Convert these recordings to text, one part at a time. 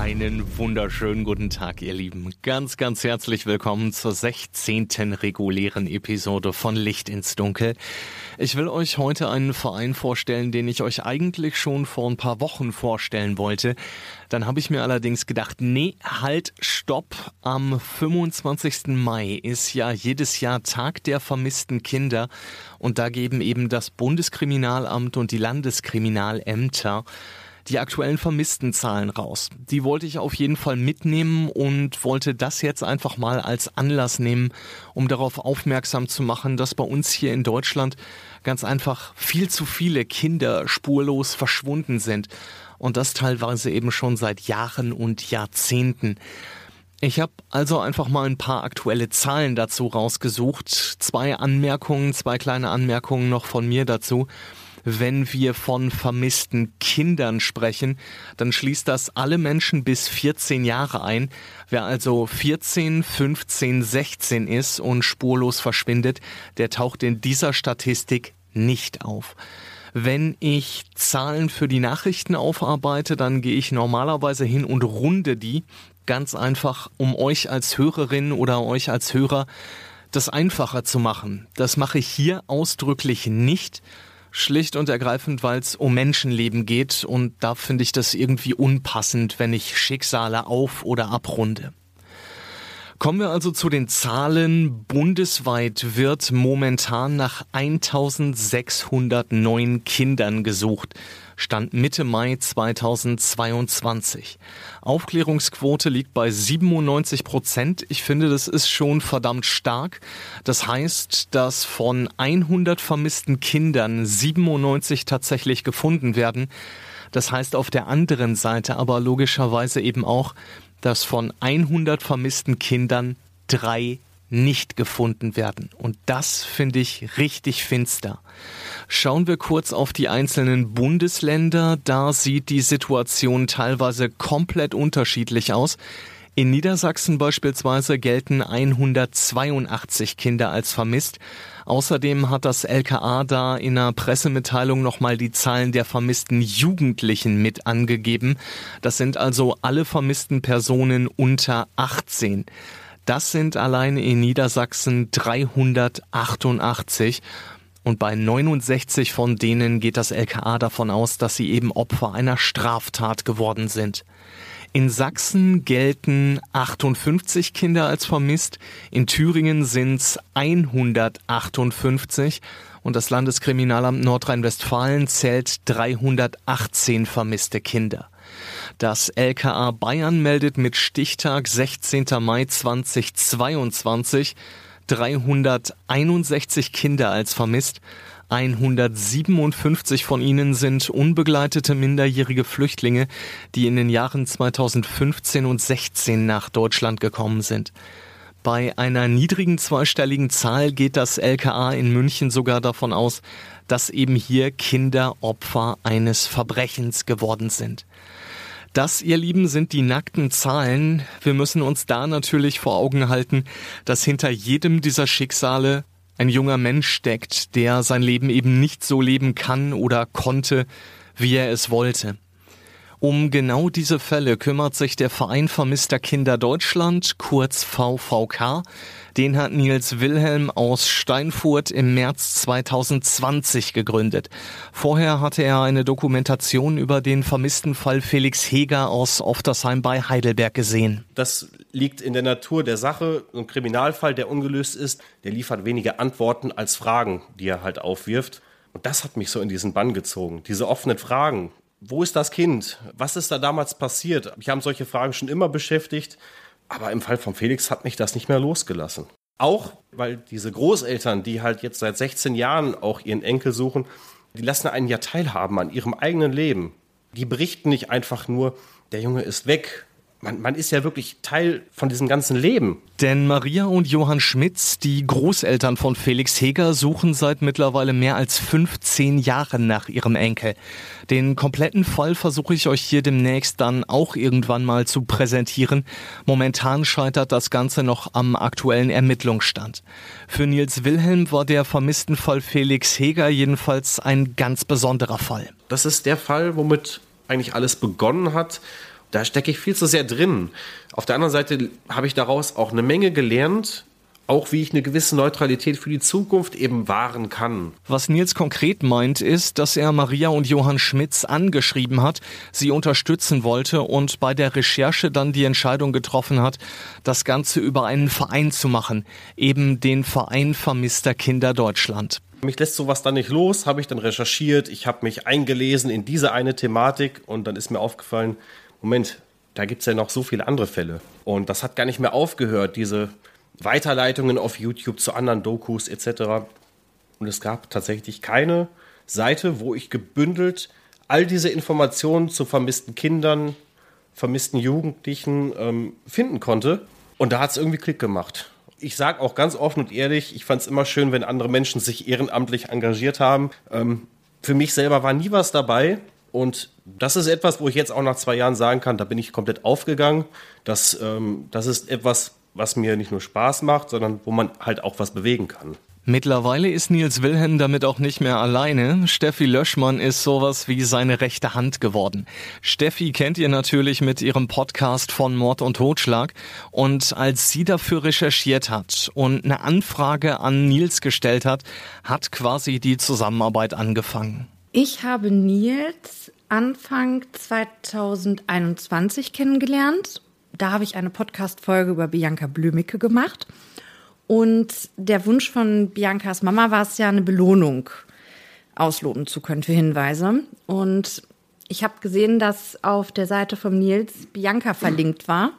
Einen wunderschönen guten Tag, ihr Lieben. Ganz, ganz herzlich willkommen zur 16. regulären Episode von Licht ins Dunkel. Ich will euch heute einen Verein vorstellen, den ich euch eigentlich schon vor ein paar Wochen vorstellen wollte. Dann habe ich mir allerdings gedacht, nee, halt, stopp. Am 25. Mai ist ja jedes Jahr Tag der vermissten Kinder und da geben eben das Bundeskriminalamt und die Landeskriminalämter die aktuellen Vermisstenzahlen raus. Die wollte ich auf jeden Fall mitnehmen und wollte das jetzt einfach mal als Anlass nehmen, um darauf aufmerksam zu machen, dass bei uns hier in Deutschland ganz einfach viel zu viele Kinder spurlos verschwunden sind. Und das teilweise eben schon seit Jahren und Jahrzehnten. Ich habe also einfach mal ein paar aktuelle Zahlen dazu rausgesucht. Zwei Anmerkungen, zwei kleine Anmerkungen noch von mir dazu wenn wir von vermissten Kindern sprechen, dann schließt das alle Menschen bis 14 Jahre ein. Wer also 14, 15, 16 ist und spurlos verschwindet, der taucht in dieser Statistik nicht auf. Wenn ich Zahlen für die Nachrichten aufarbeite, dann gehe ich normalerweise hin und runde die ganz einfach, um euch als Hörerin oder euch als Hörer das einfacher zu machen. Das mache ich hier ausdrücklich nicht, Schlicht und ergreifend, weil es um Menschenleben geht und da finde ich das irgendwie unpassend, wenn ich Schicksale auf oder abrunde. Kommen wir also zu den Zahlen. Bundesweit wird momentan nach 1609 Kindern gesucht. Stand Mitte Mai 2022. Aufklärungsquote liegt bei 97 Prozent. Ich finde, das ist schon verdammt stark. Das heißt, dass von 100 vermissten Kindern 97 tatsächlich gefunden werden. Das heißt auf der anderen Seite aber logischerweise eben auch, dass von 100 vermissten Kindern drei nicht gefunden werden. Und das finde ich richtig finster. Schauen wir kurz auf die einzelnen Bundesländer. Da sieht die Situation teilweise komplett unterschiedlich aus. In Niedersachsen beispielsweise gelten 182 Kinder als vermisst. Außerdem hat das LKA da in einer Pressemitteilung nochmal die Zahlen der vermissten Jugendlichen mit angegeben. Das sind also alle vermissten Personen unter 18. Das sind allein in Niedersachsen 388. Und bei 69 von denen geht das LKA davon aus, dass sie eben Opfer einer Straftat geworden sind. In Sachsen gelten 58 Kinder als vermisst, in Thüringen sind es 158 und das Landeskriminalamt Nordrhein-Westfalen zählt 318 vermisste Kinder. Das LKA Bayern meldet mit Stichtag 16. Mai 2022 361 Kinder als vermisst. 157 von ihnen sind unbegleitete minderjährige Flüchtlinge, die in den Jahren 2015 und 16 nach Deutschland gekommen sind. Bei einer niedrigen zweistelligen Zahl geht das LKA in München sogar davon aus, dass eben hier Kinder Opfer eines Verbrechens geworden sind. Das, ihr Lieben, sind die nackten Zahlen. Wir müssen uns da natürlich vor Augen halten, dass hinter jedem dieser Schicksale ein junger Mensch steckt, der sein Leben eben nicht so leben kann oder konnte, wie er es wollte. Um genau diese Fälle kümmert sich der Verein vermisster Kinder Deutschland, kurz VVK. Den hat Nils Wilhelm aus Steinfurt im März 2020 gegründet. Vorher hatte er eine Dokumentation über den vermissten Fall Felix Heger aus Oftersheim bei Heidelberg gesehen. Das liegt in der Natur der Sache. Ein Kriminalfall, der ungelöst ist, der liefert weniger Antworten als Fragen, die er halt aufwirft. Und das hat mich so in diesen Bann gezogen. Diese offenen Fragen. Wo ist das Kind? Was ist da damals passiert? Mich haben solche Fragen schon immer beschäftigt. Aber im Fall von Felix hat mich das nicht mehr losgelassen. Auch weil diese Großeltern, die halt jetzt seit 16 Jahren auch ihren Enkel suchen, die lassen einen ja teilhaben an ihrem eigenen Leben. Die berichten nicht einfach nur, der Junge ist weg man, man ist ja wirklich Teil von diesem ganzen Leben. Denn Maria und Johann Schmitz, die Großeltern von Felix Heger, suchen seit mittlerweile mehr als 15 Jahren nach ihrem Enkel. Den kompletten Fall versuche ich euch hier demnächst dann auch irgendwann mal zu präsentieren. Momentan scheitert das Ganze noch am aktuellen Ermittlungsstand. Für Nils Wilhelm war der vermissten Fall Felix Heger jedenfalls ein ganz besonderer Fall. Das ist der Fall, womit eigentlich alles begonnen hat da stecke ich viel zu sehr drin. Auf der anderen Seite habe ich daraus auch eine Menge gelernt, auch wie ich eine gewisse Neutralität für die Zukunft eben wahren kann. Was Nils konkret meint, ist, dass er Maria und Johann Schmitz angeschrieben hat, sie unterstützen wollte und bei der Recherche dann die Entscheidung getroffen hat, das Ganze über einen Verein zu machen, eben den Verein vermisster Kinder Deutschland. Mich lässt sowas dann nicht los, habe ich dann recherchiert, ich habe mich eingelesen in diese eine Thematik und dann ist mir aufgefallen, Moment, da gibt es ja noch so viele andere Fälle. Und das hat gar nicht mehr aufgehört, diese Weiterleitungen auf YouTube zu anderen Dokus etc. Und es gab tatsächlich keine Seite, wo ich gebündelt all diese Informationen zu vermissten Kindern, vermissten Jugendlichen ähm, finden konnte. Und da hat es irgendwie Klick gemacht. Ich sage auch ganz offen und ehrlich, ich fand es immer schön, wenn andere Menschen sich ehrenamtlich engagiert haben. Ähm, für mich selber war nie was dabei. Und das ist etwas, wo ich jetzt auch nach zwei Jahren sagen kann, da bin ich komplett aufgegangen. Das, ähm, das ist etwas, was mir nicht nur Spaß macht, sondern wo man halt auch was bewegen kann. Mittlerweile ist Nils Wilhelm damit auch nicht mehr alleine. Steffi Löschmann ist sowas wie seine rechte Hand geworden. Steffi kennt ihr natürlich mit ihrem Podcast von Mord und Totschlag. Und als sie dafür recherchiert hat und eine Anfrage an Nils gestellt hat, hat quasi die Zusammenarbeit angefangen. Ich habe Nils Anfang 2021 kennengelernt. Da habe ich eine Podcast-Folge über Bianca Blümicke gemacht. Und der Wunsch von Biancas Mama war es ja, eine Belohnung ausloten zu können für Hinweise. Und ich habe gesehen, dass auf der Seite von Nils Bianca verlinkt war.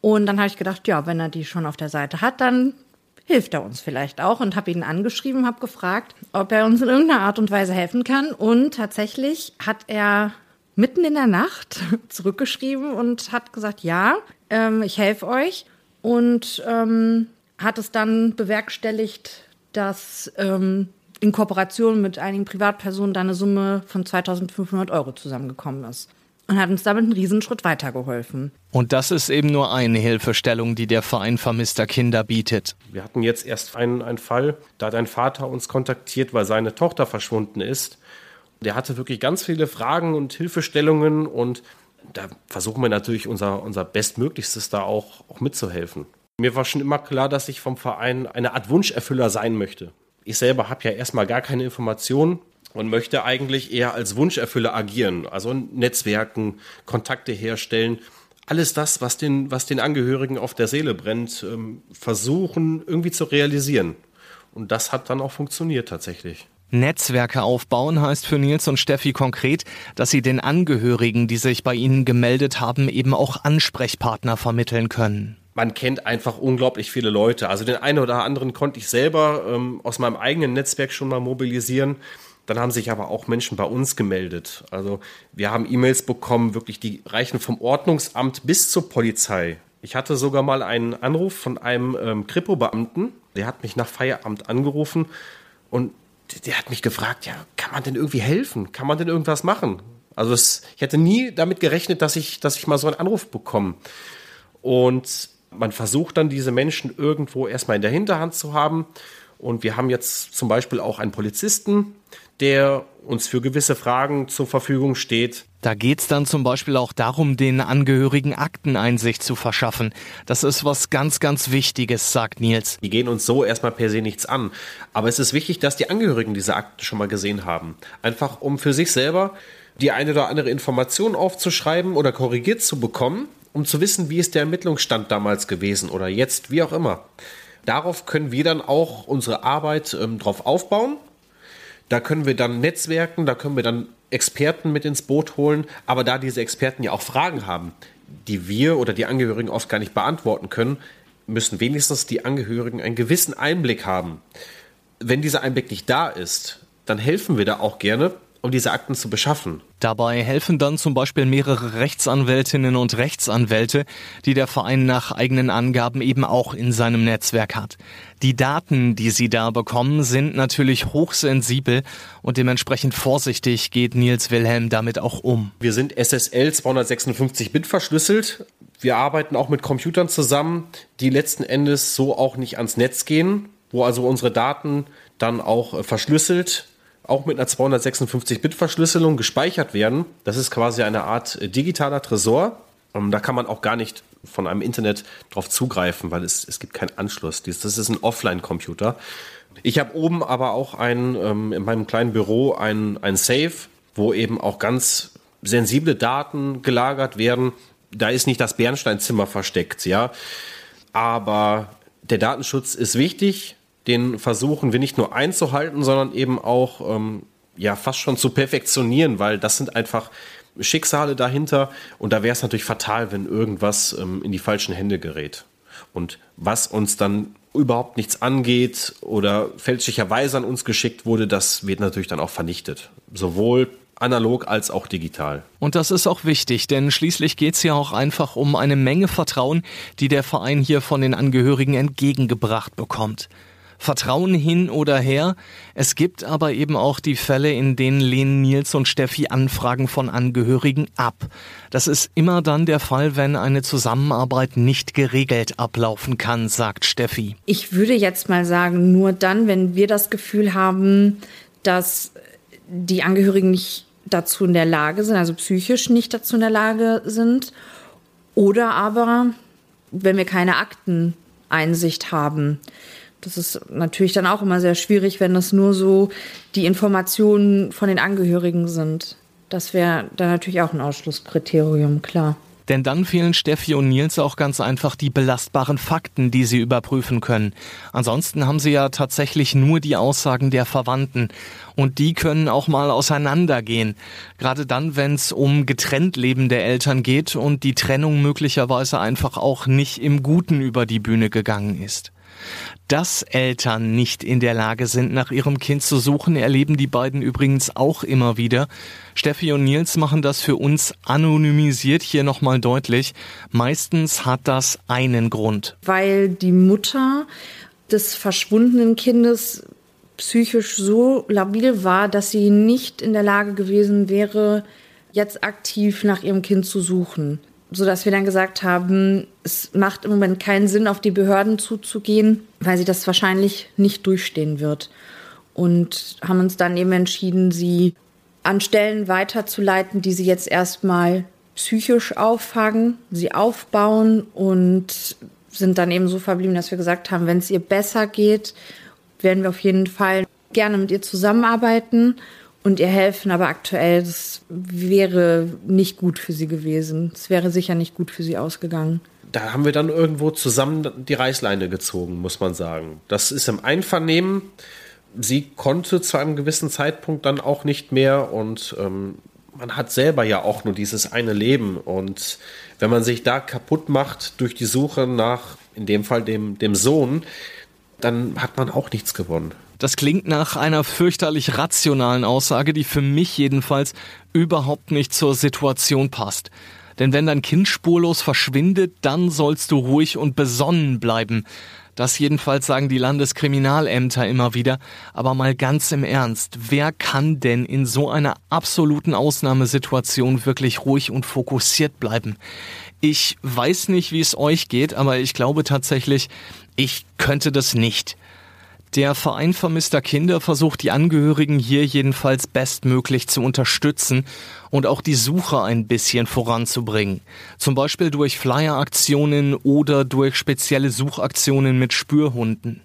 Und dann habe ich gedacht, ja, wenn er die schon auf der Seite hat, dann hilft er uns vielleicht auch? Und habe ihn angeschrieben, habe gefragt, ob er uns in irgendeiner Art und Weise helfen kann. Und tatsächlich hat er mitten in der Nacht zurückgeschrieben und hat gesagt, ja, ähm, ich helfe euch. Und ähm, hat es dann bewerkstelligt, dass ähm, in Kooperation mit einigen Privatpersonen da eine Summe von 2500 Euro zusammengekommen ist und hat uns damit einen Riesenschritt weitergeholfen. Und das ist eben nur eine Hilfestellung, die der Verein vermisster Kinder bietet. Wir hatten jetzt erst einen, einen Fall, da hat ein Vater uns kontaktiert, weil seine Tochter verschwunden ist. Der hatte wirklich ganz viele Fragen und Hilfestellungen und da versuchen wir natürlich unser, unser Bestmöglichstes da auch, auch mitzuhelfen. Mir war schon immer klar, dass ich vom Verein eine Art Wunscherfüller sein möchte. Ich selber habe ja erstmal gar keine Informationen und möchte eigentlich eher als Wunscherfüller agieren, also Netzwerken, Kontakte herstellen. Alles das, was den, was den Angehörigen auf der Seele brennt, ähm, versuchen irgendwie zu realisieren. Und das hat dann auch funktioniert tatsächlich. Netzwerke aufbauen heißt für Nils und Steffi konkret, dass sie den Angehörigen, die sich bei ihnen gemeldet haben, eben auch Ansprechpartner vermitteln können man kennt einfach unglaublich viele Leute. Also den einen oder anderen konnte ich selber ähm, aus meinem eigenen Netzwerk schon mal mobilisieren. Dann haben sich aber auch Menschen bei uns gemeldet. Also wir haben E-Mails bekommen, wirklich die reichen vom Ordnungsamt bis zur Polizei. Ich hatte sogar mal einen Anruf von einem ähm, Kripo-Beamten, der hat mich nach Feierabend angerufen und der hat mich gefragt, ja, kann man denn irgendwie helfen? Kann man denn irgendwas machen? Also es, ich hätte nie damit gerechnet, dass ich, dass ich mal so einen Anruf bekomme. Und man versucht dann diese Menschen irgendwo erstmal in der Hinterhand zu haben. Und wir haben jetzt zum Beispiel auch einen Polizisten, der uns für gewisse Fragen zur Verfügung steht. Da geht's dann zum Beispiel auch darum, den Angehörigen Akteneinsicht zu verschaffen. Das ist was ganz, ganz Wichtiges, sagt Nils. Die gehen uns so erstmal per se nichts an. Aber es ist wichtig, dass die Angehörigen diese Akten schon mal gesehen haben. Einfach um für sich selber die eine oder andere Information aufzuschreiben oder korrigiert zu bekommen, um zu wissen, wie ist der Ermittlungsstand damals gewesen oder jetzt, wie auch immer. Darauf können wir dann auch unsere Arbeit ähm, drauf aufbauen da können wir dann Netzwerken, da können wir dann Experten mit ins Boot holen. Aber da diese Experten ja auch Fragen haben, die wir oder die Angehörigen oft gar nicht beantworten können, müssen wenigstens die Angehörigen einen gewissen Einblick haben. Wenn dieser Einblick nicht da ist, dann helfen wir da auch gerne um diese Akten zu beschaffen. Dabei helfen dann zum Beispiel mehrere Rechtsanwältinnen und Rechtsanwälte, die der Verein nach eigenen Angaben eben auch in seinem Netzwerk hat. Die Daten, die sie da bekommen, sind natürlich hochsensibel und dementsprechend vorsichtig geht Nils Wilhelm damit auch um. Wir sind SSL 256-Bit verschlüsselt. Wir arbeiten auch mit Computern zusammen, die letzten Endes so auch nicht ans Netz gehen, wo also unsere Daten dann auch äh, verschlüsselt auch mit einer 256-Bit-Verschlüsselung gespeichert werden. Das ist quasi eine Art äh, digitaler Tresor. Ähm, da kann man auch gar nicht von einem Internet drauf zugreifen, weil es, es gibt keinen Anschluss. Das ist ein Offline-Computer. Ich habe oben aber auch ein, ähm, in meinem kleinen Büro ein, ein Safe, wo eben auch ganz sensible Daten gelagert werden. Da ist nicht das Bernsteinzimmer versteckt, ja. Aber der Datenschutz ist wichtig den versuchen wir nicht nur einzuhalten, sondern eben auch ähm, ja fast schon zu perfektionieren, weil das sind einfach Schicksale dahinter und da wäre es natürlich fatal, wenn irgendwas ähm, in die falschen Hände gerät. Und was uns dann überhaupt nichts angeht oder fälschlicherweise an uns geschickt wurde, das wird natürlich dann auch vernichtet. Sowohl analog als auch digital. Und das ist auch wichtig, denn schließlich geht es ja auch einfach um eine Menge Vertrauen, die der Verein hier von den Angehörigen entgegengebracht bekommt. Vertrauen hin oder her. Es gibt aber eben auch die Fälle, in denen lehnen Nils und Steffi Anfragen von Angehörigen ab. Das ist immer dann der Fall, wenn eine Zusammenarbeit nicht geregelt ablaufen kann, sagt Steffi. Ich würde jetzt mal sagen, nur dann, wenn wir das Gefühl haben, dass die Angehörigen nicht dazu in der Lage sind, also psychisch nicht dazu in der Lage sind, oder aber wenn wir keine Akteneinsicht haben. Das ist natürlich dann auch immer sehr schwierig, wenn das nur so die Informationen von den Angehörigen sind. Das wäre dann natürlich auch ein Ausschlusskriterium, klar. Denn dann fehlen Steffi und Nils auch ganz einfach die belastbaren Fakten, die sie überprüfen können. Ansonsten haben sie ja tatsächlich nur die Aussagen der Verwandten. Und die können auch mal auseinandergehen. Gerade dann, wenn es um getrennt lebende Eltern geht und die Trennung möglicherweise einfach auch nicht im Guten über die Bühne gegangen ist. Dass Eltern nicht in der Lage sind, nach ihrem Kind zu suchen, erleben die beiden übrigens auch immer wieder. Steffi und Nils machen das für uns anonymisiert hier nochmal deutlich. Meistens hat das einen Grund. Weil die Mutter des verschwundenen Kindes psychisch so labil war, dass sie nicht in der Lage gewesen wäre, jetzt aktiv nach ihrem Kind zu suchen so dass wir dann gesagt haben, es macht im Moment keinen Sinn, auf die Behörden zuzugehen, weil sie das wahrscheinlich nicht durchstehen wird. Und haben uns dann eben entschieden, sie an Stellen weiterzuleiten, die sie jetzt erstmal psychisch auffangen, sie aufbauen und sind dann eben so verblieben, dass wir gesagt haben, wenn es ihr besser geht, werden wir auf jeden Fall gerne mit ihr zusammenarbeiten und ihr helfen, aber aktuell, das wäre nicht gut für sie gewesen. Es wäre sicher nicht gut für sie ausgegangen. Da haben wir dann irgendwo zusammen die Reißleine gezogen, muss man sagen. Das ist im Einvernehmen. Sie konnte zu einem gewissen Zeitpunkt dann auch nicht mehr und ähm, man hat selber ja auch nur dieses eine Leben und wenn man sich da kaputt macht durch die Suche nach, in dem Fall dem, dem Sohn, dann hat man auch nichts gewonnen. Das klingt nach einer fürchterlich rationalen Aussage, die für mich jedenfalls überhaupt nicht zur Situation passt. Denn wenn dein Kind spurlos verschwindet, dann sollst du ruhig und besonnen bleiben. Das jedenfalls sagen die Landeskriminalämter immer wieder. Aber mal ganz im Ernst, wer kann denn in so einer absoluten Ausnahmesituation wirklich ruhig und fokussiert bleiben? Ich weiß nicht, wie es euch geht, aber ich glaube tatsächlich, ich könnte das nicht. Der Verein vermisster Kinder versucht die Angehörigen hier jedenfalls bestmöglich zu unterstützen und auch die Suche ein bisschen voranzubringen. Zum Beispiel durch Flyer-Aktionen oder durch spezielle Suchaktionen mit Spürhunden.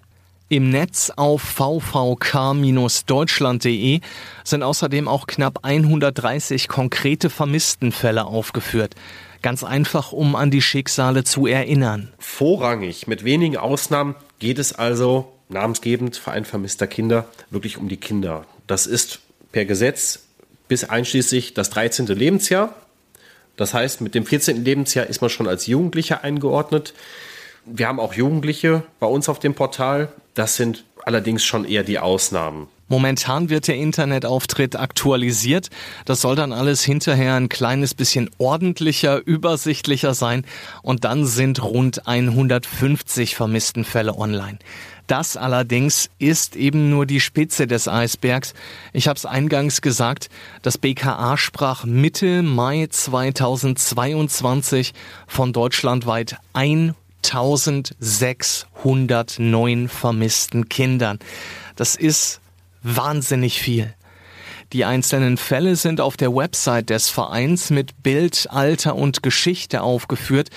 Im Netz auf vvk-deutschland.de sind außerdem auch knapp 130 konkrete Vermisstenfälle aufgeführt. Ganz einfach, um an die Schicksale zu erinnern. Vorrangig, mit wenigen Ausnahmen, geht es also namensgebend Verein vermisster Kinder wirklich um die Kinder. Das ist per Gesetz bis einschließlich das 13. Lebensjahr. Das heißt, mit dem 14. Lebensjahr ist man schon als Jugendlicher eingeordnet. Wir haben auch Jugendliche bei uns auf dem Portal. Das sind allerdings schon eher die Ausnahmen. Momentan wird der Internetauftritt aktualisiert. Das soll dann alles hinterher ein kleines bisschen ordentlicher, übersichtlicher sein. Und dann sind rund 150 vermissten Fälle online. Das allerdings ist eben nur die Spitze des Eisbergs. Ich habe es eingangs gesagt, das BKA sprach Mitte Mai 2022 von deutschlandweit 1609 vermissten Kindern. Das ist wahnsinnig viel. Die einzelnen Fälle sind auf der Website des Vereins mit Bild, Alter und Geschichte aufgeführt.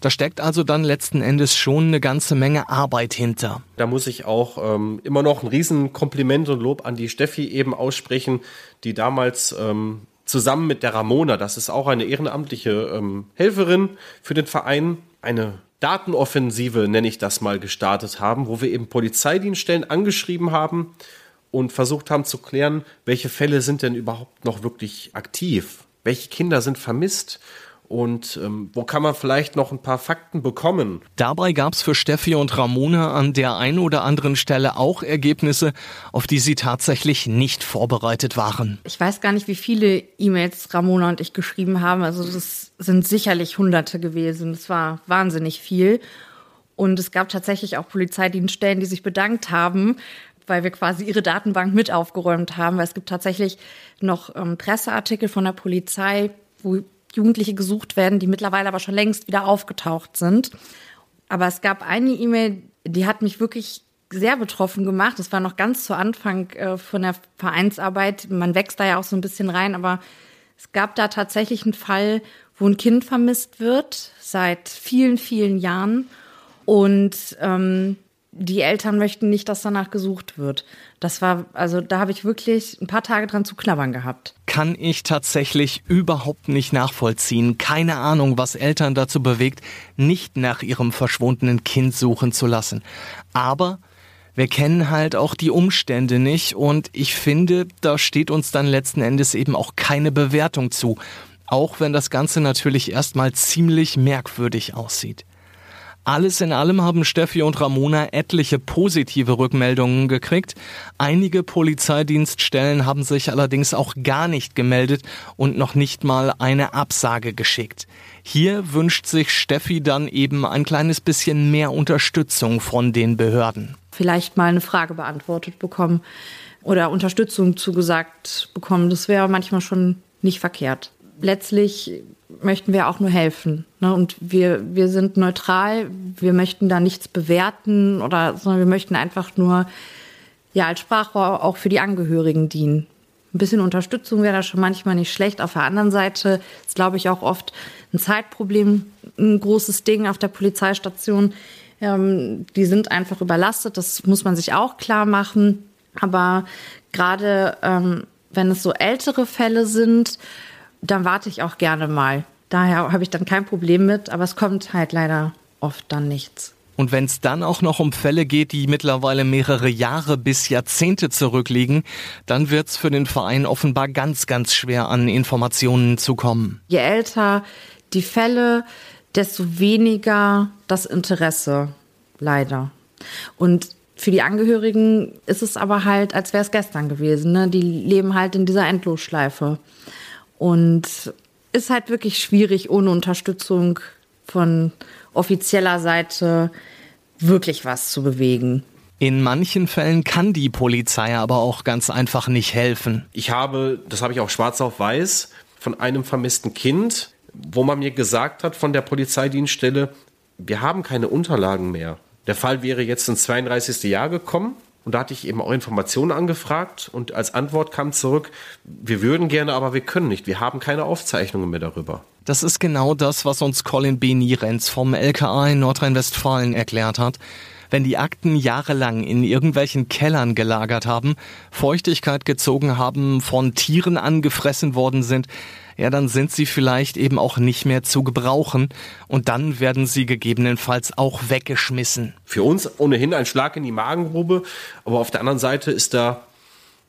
Da steckt also dann letzten Endes schon eine ganze Menge Arbeit hinter. Da muss ich auch ähm, immer noch ein Riesenkompliment und Lob an die Steffi eben aussprechen, die damals ähm, zusammen mit der Ramona, das ist auch eine ehrenamtliche ähm, Helferin für den Verein, eine Datenoffensive, nenne ich das mal, gestartet haben, wo wir eben Polizeidienststellen angeschrieben haben und versucht haben zu klären, welche Fälle sind denn überhaupt noch wirklich aktiv? Welche Kinder sind vermisst? Und ähm, wo kann man vielleicht noch ein paar Fakten bekommen? Dabei gab es für Steffi und Ramona an der einen oder anderen Stelle auch Ergebnisse, auf die sie tatsächlich nicht vorbereitet waren. Ich weiß gar nicht, wie viele E-Mails Ramona und ich geschrieben haben. Also das sind sicherlich hunderte gewesen. Das war wahnsinnig viel. Und es gab tatsächlich auch Polizeidienststellen, die sich bedankt haben, weil wir quasi ihre Datenbank mit aufgeräumt haben. Weil es gibt tatsächlich noch ähm, Presseartikel von der Polizei, wo Jugendliche gesucht werden, die mittlerweile aber schon längst wieder aufgetaucht sind. Aber es gab eine E-Mail, die hat mich wirklich sehr betroffen gemacht. Das war noch ganz zu Anfang äh, von der Vereinsarbeit. Man wächst da ja auch so ein bisschen rein, aber es gab da tatsächlich einen Fall, wo ein Kind vermisst wird seit vielen, vielen Jahren. Und ähm, die Eltern möchten nicht, dass danach gesucht wird. Das war, also da habe ich wirklich ein paar Tage dran zu knabbern gehabt. Kann ich tatsächlich überhaupt nicht nachvollziehen. Keine Ahnung, was Eltern dazu bewegt, nicht nach ihrem verschwundenen Kind suchen zu lassen. Aber wir kennen halt auch die Umstände nicht und ich finde, da steht uns dann letzten Endes eben auch keine Bewertung zu. Auch wenn das Ganze natürlich erstmal ziemlich merkwürdig aussieht. Alles in allem haben Steffi und Ramona etliche positive Rückmeldungen gekriegt. Einige Polizeidienststellen haben sich allerdings auch gar nicht gemeldet und noch nicht mal eine Absage geschickt. Hier wünscht sich Steffi dann eben ein kleines bisschen mehr Unterstützung von den Behörden. Vielleicht mal eine Frage beantwortet bekommen oder Unterstützung zugesagt bekommen. Das wäre manchmal schon nicht verkehrt. Letztlich möchten wir auch nur helfen. Ne? Und wir, wir sind neutral, wir möchten da nichts bewerten oder, sondern wir möchten einfach nur ja als Sprachrohr auch für die Angehörigen dienen. Ein bisschen Unterstützung wäre da schon manchmal nicht schlecht. Auf der anderen Seite ist, glaube ich, auch oft ein Zeitproblem ein großes Ding auf der Polizeistation. Ähm, die sind einfach überlastet, das muss man sich auch klar machen. Aber gerade ähm, wenn es so ältere Fälle sind, dann warte ich auch gerne mal. Daher habe ich dann kein Problem mit, aber es kommt halt leider oft dann nichts. Und wenn es dann auch noch um Fälle geht, die mittlerweile mehrere Jahre bis Jahrzehnte zurückliegen, dann wird es für den Verein offenbar ganz, ganz schwer an Informationen zu kommen. Je älter die Fälle, desto weniger das Interesse, leider. Und für die Angehörigen ist es aber halt, als wäre es gestern gewesen. Ne? Die leben halt in dieser Endlosschleife. Und ist halt wirklich schwierig, ohne Unterstützung von offizieller Seite wirklich was zu bewegen. In manchen Fällen kann die Polizei aber auch ganz einfach nicht helfen. Ich habe, das habe ich auch schwarz auf weiß, von einem vermissten Kind, wo man mir gesagt hat von der Polizeidienststelle, wir haben keine Unterlagen mehr. Der Fall wäre jetzt ins 32. Jahr gekommen und da hatte ich eben auch Informationen angefragt und als Antwort kam zurück, wir würden gerne, aber wir können nicht. Wir haben keine Aufzeichnungen mehr darüber. Das ist genau das, was uns Colin B. Nierenz vom LKA in Nordrhein-Westfalen erklärt hat. Wenn die Akten jahrelang in irgendwelchen Kellern gelagert haben, Feuchtigkeit gezogen haben, von Tieren angefressen worden sind, ja, dann sind sie vielleicht eben auch nicht mehr zu gebrauchen und dann werden sie gegebenenfalls auch weggeschmissen. Für uns ohnehin ein Schlag in die Magengrube, aber auf der anderen Seite ist da,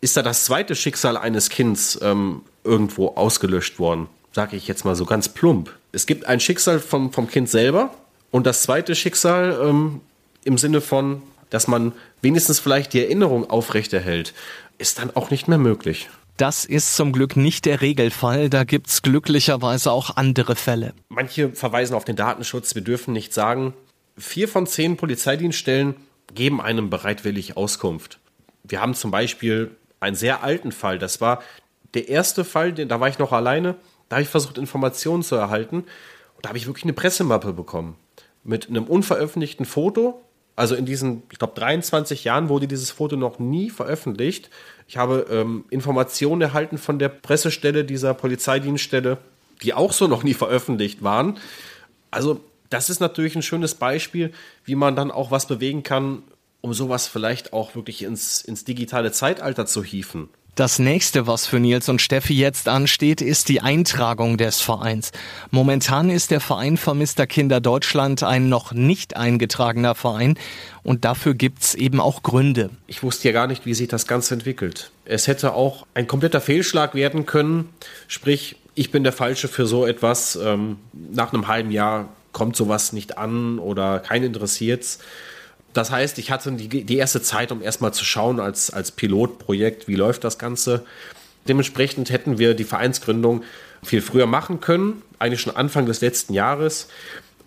ist da das zweite Schicksal eines Kindes ähm, irgendwo ausgelöscht worden, sage ich jetzt mal so ganz plump. Es gibt ein Schicksal vom, vom Kind selber und das zweite Schicksal ähm, im Sinne von dass man wenigstens vielleicht die Erinnerung aufrechterhält, ist dann auch nicht mehr möglich. Das ist zum Glück nicht der Regelfall. Da gibt's glücklicherweise auch andere Fälle. Manche verweisen auf den Datenschutz. Wir dürfen nicht sagen, vier von zehn Polizeidienststellen geben einem bereitwillig Auskunft. Wir haben zum Beispiel einen sehr alten Fall. Das war der erste Fall, da war ich noch alleine. Da habe ich versucht, Informationen zu erhalten. Und da habe ich wirklich eine Pressemappe bekommen. Mit einem unveröffentlichten Foto. Also in diesen, ich glaube, 23 Jahren wurde dieses Foto noch nie veröffentlicht. Ich habe ähm, Informationen erhalten von der Pressestelle dieser Polizeidienststelle, die auch so noch nie veröffentlicht waren. Also das ist natürlich ein schönes Beispiel, wie man dann auch was bewegen kann, um sowas vielleicht auch wirklich ins, ins digitale Zeitalter zu hieven. Das nächste, was für Nils und Steffi jetzt ansteht, ist die Eintragung des Vereins. Momentan ist der Verein Vermisster Kinder Deutschland ein noch nicht eingetragener Verein und dafür gibt's eben auch Gründe. Ich wusste ja gar nicht, wie sich das Ganze entwickelt. Es hätte auch ein kompletter Fehlschlag werden können, sprich, ich bin der Falsche für so etwas. Ähm, nach einem halben Jahr kommt sowas nicht an oder kein interessiert's. Das heißt, ich hatte die, die erste Zeit, um erstmal zu schauen als, als Pilotprojekt, wie läuft das Ganze. Dementsprechend hätten wir die Vereinsgründung viel früher machen können, eigentlich schon Anfang des letzten Jahres.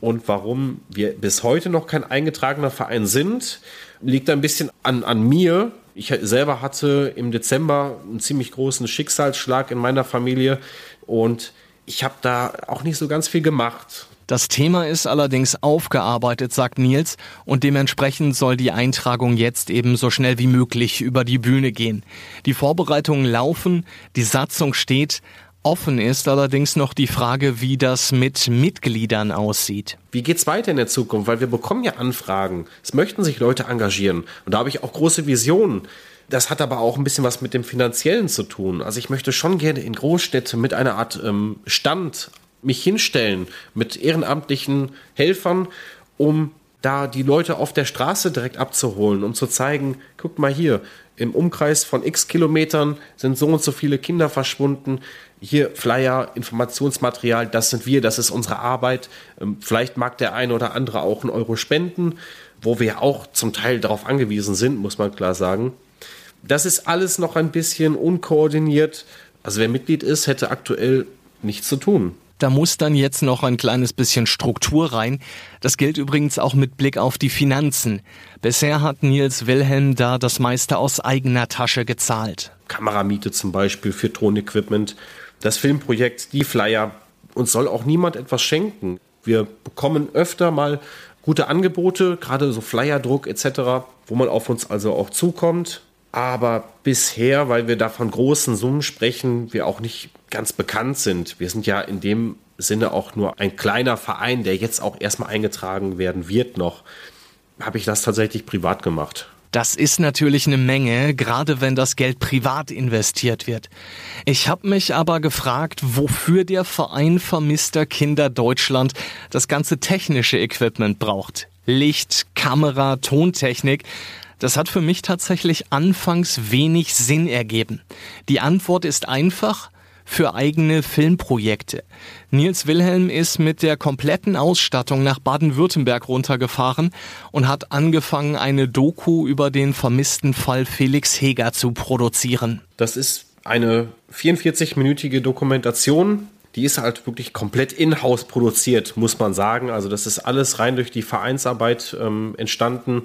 Und warum wir bis heute noch kein eingetragener Verein sind, liegt ein bisschen an, an mir. Ich selber hatte im Dezember einen ziemlich großen Schicksalsschlag in meiner Familie und ich habe da auch nicht so ganz viel gemacht. Das Thema ist allerdings aufgearbeitet, sagt Nils, und dementsprechend soll die Eintragung jetzt eben so schnell wie möglich über die Bühne gehen. Die Vorbereitungen laufen, die Satzung steht, Offen ist allerdings noch die Frage, wie das mit Mitgliedern aussieht. Wie geht's weiter in der Zukunft? Weil wir bekommen ja Anfragen. Es möchten sich Leute engagieren. Und da habe ich auch große Visionen. Das hat aber auch ein bisschen was mit dem Finanziellen zu tun. Also ich möchte schon gerne in Großstädte mit einer Art ähm, Stand mich hinstellen mit ehrenamtlichen Helfern, um da die Leute auf der Straße direkt abzuholen, um zu zeigen, guckt mal hier, im Umkreis von x Kilometern sind so und so viele Kinder verschwunden. Hier Flyer, Informationsmaterial, das sind wir, das ist unsere Arbeit. Ähm, vielleicht mag der eine oder andere auch einen Euro spenden, wo wir auch zum Teil darauf angewiesen sind, muss man klar sagen. Das ist alles noch ein bisschen unkoordiniert. Also wer Mitglied ist, hätte aktuell nichts zu tun. Da muss dann jetzt noch ein kleines bisschen Struktur rein. Das gilt übrigens auch mit Blick auf die Finanzen. Bisher hat Nils Wilhelm da das meiste aus eigener Tasche gezahlt. Kameramiete zum Beispiel für Tonequipment, das Filmprojekt, die Flyer. Uns soll auch niemand etwas schenken. Wir bekommen öfter mal gute Angebote, gerade so Flyerdruck etc., wo man auf uns also auch zukommt. Aber bisher, weil wir da von großen Summen sprechen, wir auch nicht ganz bekannt sind. Wir sind ja in dem Sinne auch nur ein kleiner Verein, der jetzt auch erstmal eingetragen werden wird noch. Habe ich das tatsächlich privat gemacht. Das ist natürlich eine Menge, gerade wenn das Geld privat investiert wird. Ich habe mich aber gefragt, wofür der Verein Vermisster Kinder Deutschland das ganze technische Equipment braucht. Licht, Kamera, Tontechnik. Das hat für mich tatsächlich anfangs wenig Sinn ergeben. Die Antwort ist einfach für eigene Filmprojekte. Nils Wilhelm ist mit der kompletten Ausstattung nach Baden-Württemberg runtergefahren und hat angefangen, eine Doku über den vermissten Fall Felix Heger zu produzieren. Das ist eine 44-minütige Dokumentation. Die ist halt wirklich komplett in-house produziert, muss man sagen. Also das ist alles rein durch die Vereinsarbeit ähm, entstanden.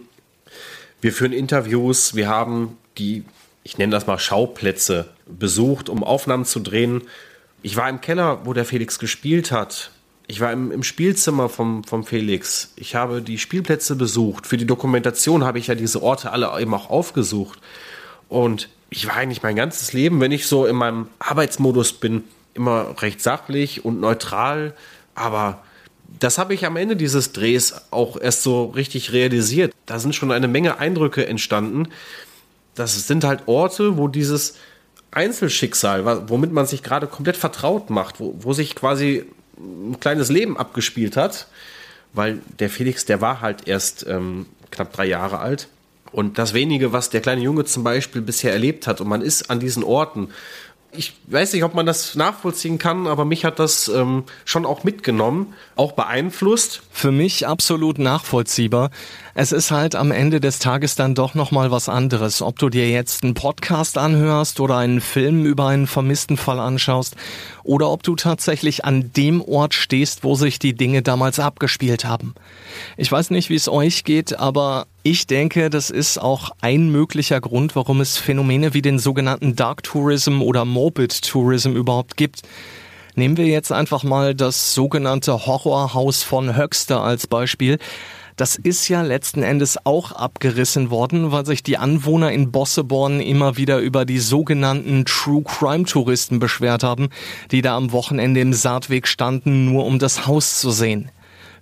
Wir führen Interviews, wir haben die, ich nenne das mal Schauplätze, besucht, um Aufnahmen zu drehen. Ich war im Keller, wo der Felix gespielt hat. Ich war im, im Spielzimmer vom, vom Felix. Ich habe die Spielplätze besucht. Für die Dokumentation habe ich ja diese Orte alle eben auch aufgesucht. Und ich war eigentlich mein ganzes Leben, wenn ich so in meinem Arbeitsmodus bin, immer recht sachlich und neutral. Aber das habe ich am Ende dieses Drehs auch erst so richtig realisiert. Da sind schon eine Menge Eindrücke entstanden. Das sind halt Orte, wo dieses Einzelschicksal, womit man sich gerade komplett vertraut macht, wo, wo sich quasi ein kleines Leben abgespielt hat, weil der Felix, der war halt erst ähm, knapp drei Jahre alt. Und das wenige, was der kleine Junge zum Beispiel bisher erlebt hat, und man ist an diesen Orten, Ich weiß nicht, ob man das nachvollziehen kann, aber mich hat das ähm, schon auch mitgenommen, auch beeinflusst. Für mich absolut nachvollziehbar. Es ist halt am Ende des Tages dann doch noch mal was anderes, ob du dir jetzt einen Podcast anhörst oder einen Film über einen vermissten Fall anschaust oder ob du tatsächlich an dem Ort stehst, wo sich die Dinge damals abgespielt haben. Ich weiß nicht, wie es euch geht, aber ich denke, das ist auch ein möglicher Grund, warum es Phänomene wie den sogenannten Dark Tourism oder Morbid Tourism überhaupt gibt. Nehmen wir jetzt einfach mal das sogenannte Horrorhaus von Höxter als Beispiel. Das ist ja letzten Endes auch abgerissen worden, weil sich die Anwohner in Bosseborn immer wieder über die sogenannten True Crime Touristen beschwert haben, die da am Wochenende im Saatweg standen, nur um das Haus zu sehen.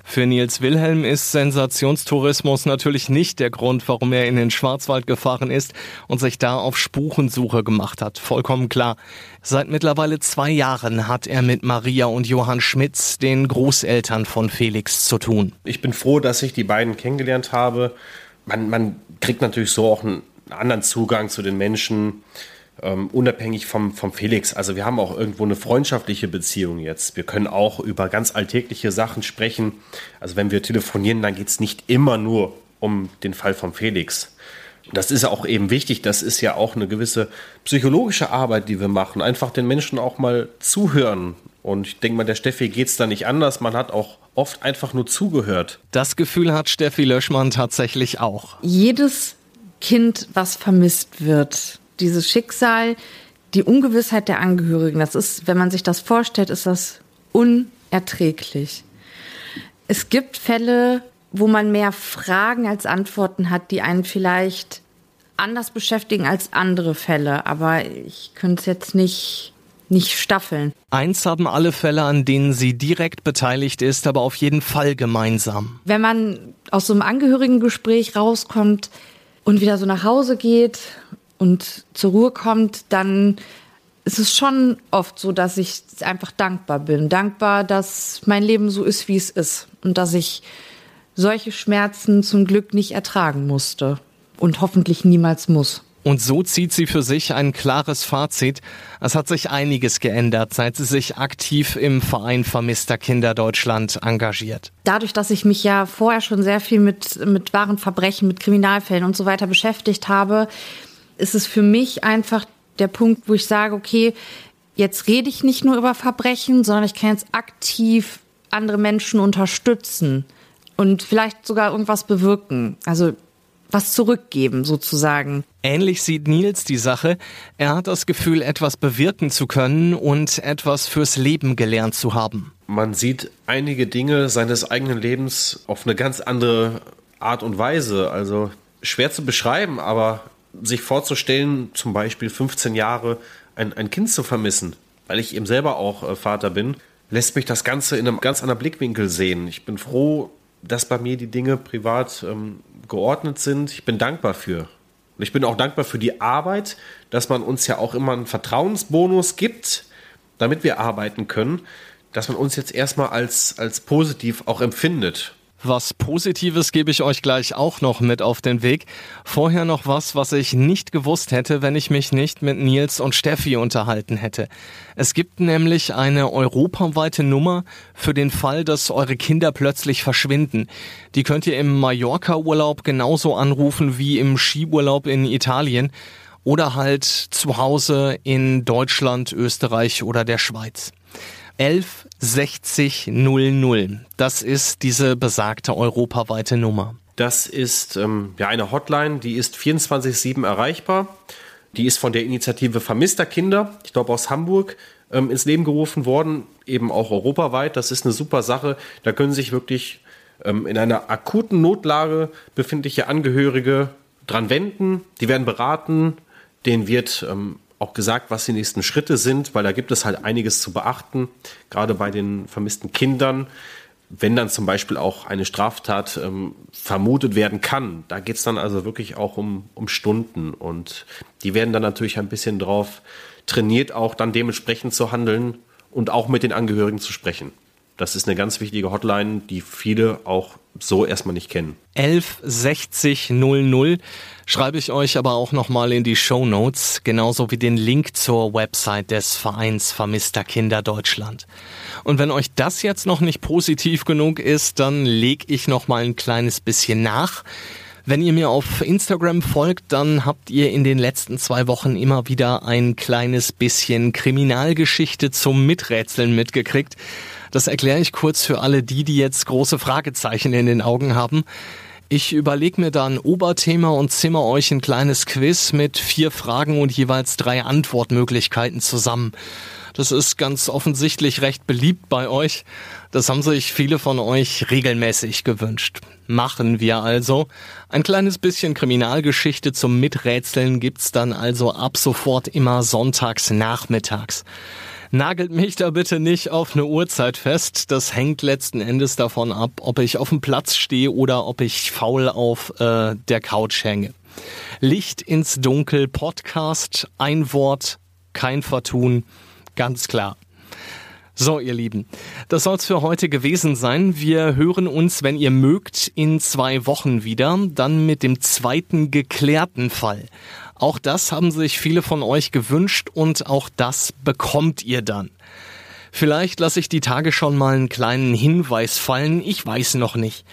Für Nils Wilhelm ist Sensationstourismus natürlich nicht der Grund, warum er in den Schwarzwald gefahren ist und sich da auf Spurensuche gemacht hat. Vollkommen klar. Seit mittlerweile zwei Jahren hat er mit Maria und Johann Schmitz, den Großeltern von Felix, zu tun. Ich bin froh, dass ich die beiden kennengelernt habe. Man, man kriegt natürlich so auch einen anderen Zugang zu den Menschen ähm, unabhängig vom, vom Felix. Also wir haben auch irgendwo eine freundschaftliche Beziehung jetzt. Wir können auch über ganz alltägliche Sachen sprechen. Also wenn wir telefonieren, dann geht es nicht immer nur um den Fall von Felix. Das ist ja auch eben wichtig. Das ist ja auch eine gewisse psychologische Arbeit, die wir machen. Einfach den Menschen auch mal zuhören. Und ich denke mal, der Steffi geht es da nicht anders. Man hat auch oft einfach nur zugehört. Das Gefühl hat Steffi Löschmann tatsächlich auch. Jedes Kind, was vermisst wird, dieses Schicksal, die Ungewissheit der Angehörigen, das ist, wenn man sich das vorstellt, ist das unerträglich. Es gibt Fälle, wo man mehr Fragen als Antworten hat, die einen vielleicht anders beschäftigen als andere Fälle, aber ich könnte es jetzt nicht nicht staffeln. Eins haben alle Fälle, an denen sie direkt beteiligt ist, aber auf jeden Fall gemeinsam. Wenn man aus so einem Angehörigengespräch rauskommt und wieder so nach Hause geht und zur Ruhe kommt, dann ist es schon oft so, dass ich einfach dankbar bin. Dankbar, dass mein Leben so ist, wie es ist. Und dass ich solche Schmerzen zum Glück nicht ertragen musste. Und hoffentlich niemals muss. Und so zieht sie für sich ein klares Fazit. Es hat sich einiges geändert, seit sie sich aktiv im Verein Vermisster Kinder Deutschland engagiert. Dadurch, dass ich mich ja vorher schon sehr viel mit, mit wahren Verbrechen, mit Kriminalfällen und so weiter beschäftigt habe, ist es für mich einfach der Punkt, wo ich sage, okay, jetzt rede ich nicht nur über Verbrechen, sondern ich kann jetzt aktiv andere Menschen unterstützen und vielleicht sogar irgendwas bewirken. Also was zurückgeben sozusagen. Ähnlich sieht Nils die Sache. Er hat das Gefühl, etwas bewirken zu können und etwas fürs Leben gelernt zu haben. Man sieht einige Dinge seines eigenen Lebens auf eine ganz andere Art und Weise. Also schwer zu beschreiben, aber sich vorzustellen, zum Beispiel 15 Jahre ein, ein Kind zu vermissen, weil ich eben selber auch äh, Vater bin, lässt mich das Ganze in einem ganz anderen Blickwinkel sehen. Ich bin froh, dass bei mir die Dinge privat ähm, geordnet sind. Ich bin dankbar für. Und ich bin auch dankbar für die Arbeit, dass man uns ja auch immer einen Vertrauensbonus gibt, damit wir arbeiten können, dass man uns jetzt erstmal als, als positiv auch empfindet. Was Positives gebe ich euch gleich auch noch mit auf den Weg. Vorher noch was, was ich nicht gewusst hätte, wenn ich mich nicht mit Nils und Steffi unterhalten hätte. Es gibt nämlich eine europaweite Nummer für den Fall, dass eure Kinder plötzlich verschwinden. Die könnt ihr im Mallorca-Urlaub genauso anrufen wie im Skiurlaub in Italien oder halt zu Hause in Deutschland, Österreich oder der Schweiz. 11 60 00. Das ist diese besagte europaweite Nummer. Das ist ähm, ja eine Hotline, die ist 24-7 erreichbar. Die ist von der Initiative Vermisster Kinder, ich glaube aus Hamburg, ähm, ins Leben gerufen worden, eben auch europaweit. Das ist eine super Sache. Da können sich wirklich ähm, in einer akuten Notlage befindliche Angehörige dran wenden. Die werden beraten. Denen wird ähm, auch gesagt, was die nächsten Schritte sind, weil da gibt es halt einiges zu beachten, gerade bei den vermissten Kindern. Wenn dann zum Beispiel auch eine Straftat ähm, vermutet werden kann, da geht es dann also wirklich auch um, um Stunden und die werden dann natürlich ein bisschen drauf trainiert, auch dann dementsprechend zu handeln und auch mit den Angehörigen zu sprechen. Das ist eine ganz wichtige Hotline, die viele auch so erstmal nicht kennen. 11 60 00 schreibe ich euch aber auch nochmal in die Show Notes, genauso wie den Link zur Website des Vereins Vermisster Kinder Deutschland. Und wenn euch das jetzt noch nicht positiv genug ist, dann leg ich nochmal ein kleines bisschen nach. Wenn ihr mir auf Instagram folgt, dann habt ihr in den letzten zwei Wochen immer wieder ein kleines bisschen Kriminalgeschichte zum Miträtseln mitgekriegt. Das erkläre ich kurz für alle die, die jetzt große Fragezeichen in den Augen haben. Ich überlege mir da ein Oberthema und zimmer euch ein kleines Quiz mit vier Fragen und jeweils drei Antwortmöglichkeiten zusammen. Das ist ganz offensichtlich recht beliebt bei euch. Das haben sich viele von euch regelmäßig gewünscht. Machen wir also. Ein kleines bisschen Kriminalgeschichte zum Miträtseln gibt's dann also ab sofort immer sonntags nachmittags. Nagelt mich da bitte nicht auf eine Uhrzeit fest. Das hängt letzten Endes davon ab, ob ich auf dem Platz stehe oder ob ich faul auf äh, der Couch hänge. Licht ins Dunkel Podcast, ein Wort, kein Vertun, ganz klar. So, ihr Lieben, das soll's für heute gewesen sein. Wir hören uns, wenn ihr mögt, in zwei Wochen wieder, dann mit dem zweiten geklärten Fall. Auch das haben sich viele von euch gewünscht und auch das bekommt ihr dann. Vielleicht lasse ich die Tage schon mal einen kleinen Hinweis fallen, ich weiß noch nicht.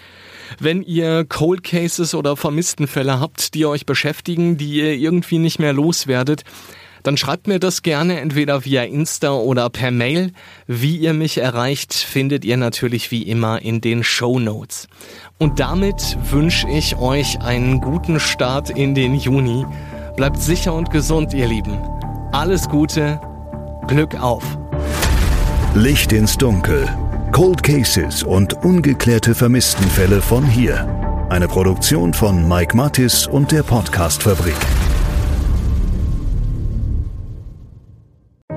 Wenn ihr Cold Cases oder Vermisstenfälle habt, die euch beschäftigen, die ihr irgendwie nicht mehr loswerdet, dann schreibt mir das gerne entweder via Insta oder per Mail. Wie ihr mich erreicht, findet ihr natürlich wie immer in den Show Notes. Und damit wünsche ich euch einen guten Start in den Juni. Bleibt sicher und gesund, ihr Lieben. Alles Gute, Glück auf. Licht ins Dunkel. Cold Cases und ungeklärte Vermisstenfälle von hier. Eine Produktion von Mike Mattis und der Podcastfabrik.